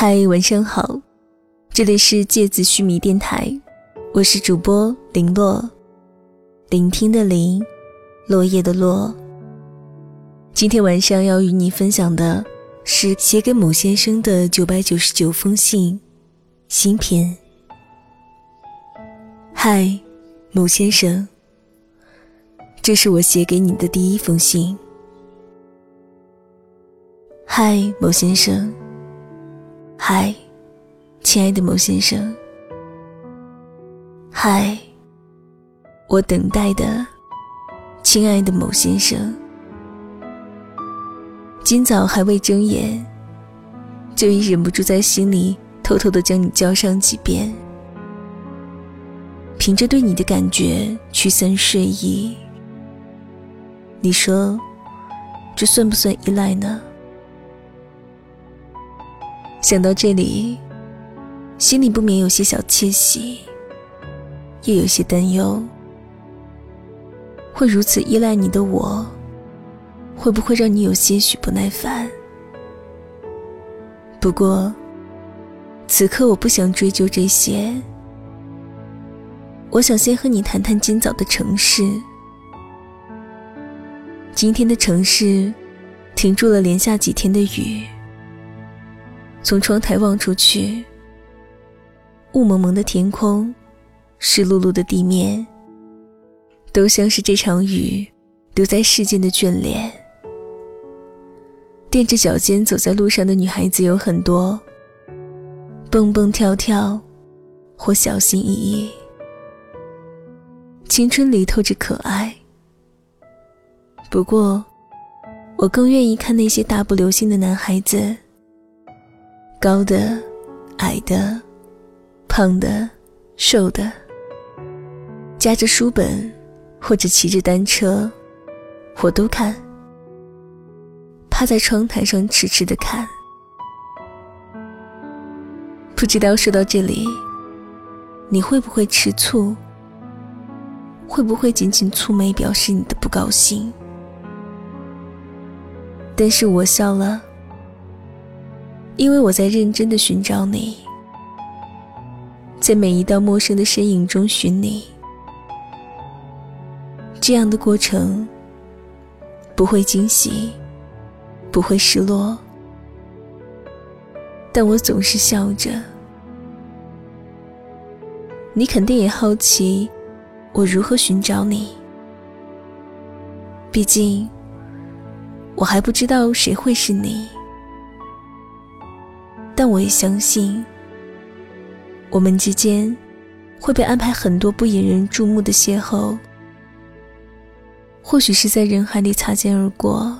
嗨，晚上好，这里是芥子须弥电台，我是主播林洛，聆听的林，落叶的落。今天晚上要与你分享的是写给某先生的九百九十九封信，新篇。嗨，某先生，这是我写给你的第一封信。嗨，某先生。嗨，亲爱的某先生。嗨，我等待的，亲爱的某先生。今早还未睁眼，就已忍不住在心里偷偷的将你叫上几遍，凭着对你的感觉驱散睡意。你说，这算不算依赖呢？想到这里，心里不免有些小窃喜，又有些担忧。会如此依赖你的我，会不会让你有些许不耐烦？不过，此刻我不想追究这些。我想先和你谈谈今早的城市。今天的城市，停住了连下几天的雨。从窗台望出去，雾蒙蒙的天空，湿漉漉的地面，都像是这场雨留在世间的眷恋。踮着脚尖走在路上的女孩子有很多，蹦蹦跳跳，或小心翼翼，青春里透着可爱。不过，我更愿意看那些大步流星的男孩子。高的、矮的、胖的、瘦的，夹着书本，或者骑着单车，我都看。趴在窗台上痴痴的看。不知道说到这里，你会不会吃醋？会不会紧紧蹙眉表示你的不高兴？但是我笑了。因为我在认真的寻找你，在每一道陌生的身影中寻你，这样的过程不会惊喜，不会失落，但我总是笑着。你肯定也好奇我如何寻找你，毕竟我还不知道谁会是你。但我也相信，我们之间会被安排很多不引人注目的邂逅。或许是在人海里擦肩而过，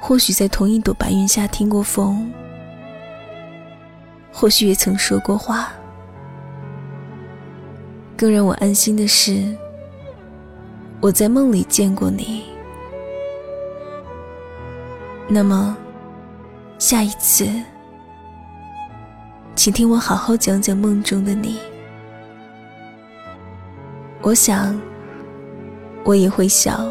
或许在同一朵白云下听过风，或许也曾说过话。更让我安心的是，我在梦里见过你。那么。下一次，请听我好好讲讲梦中的你。我想，我也会笑。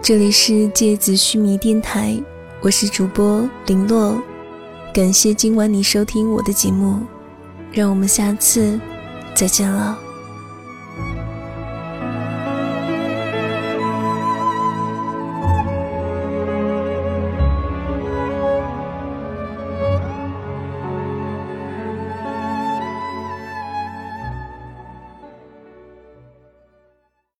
这里是芥子须弥电台，我是主播林洛，感谢今晚你收听我的节目，让我们下次再见了。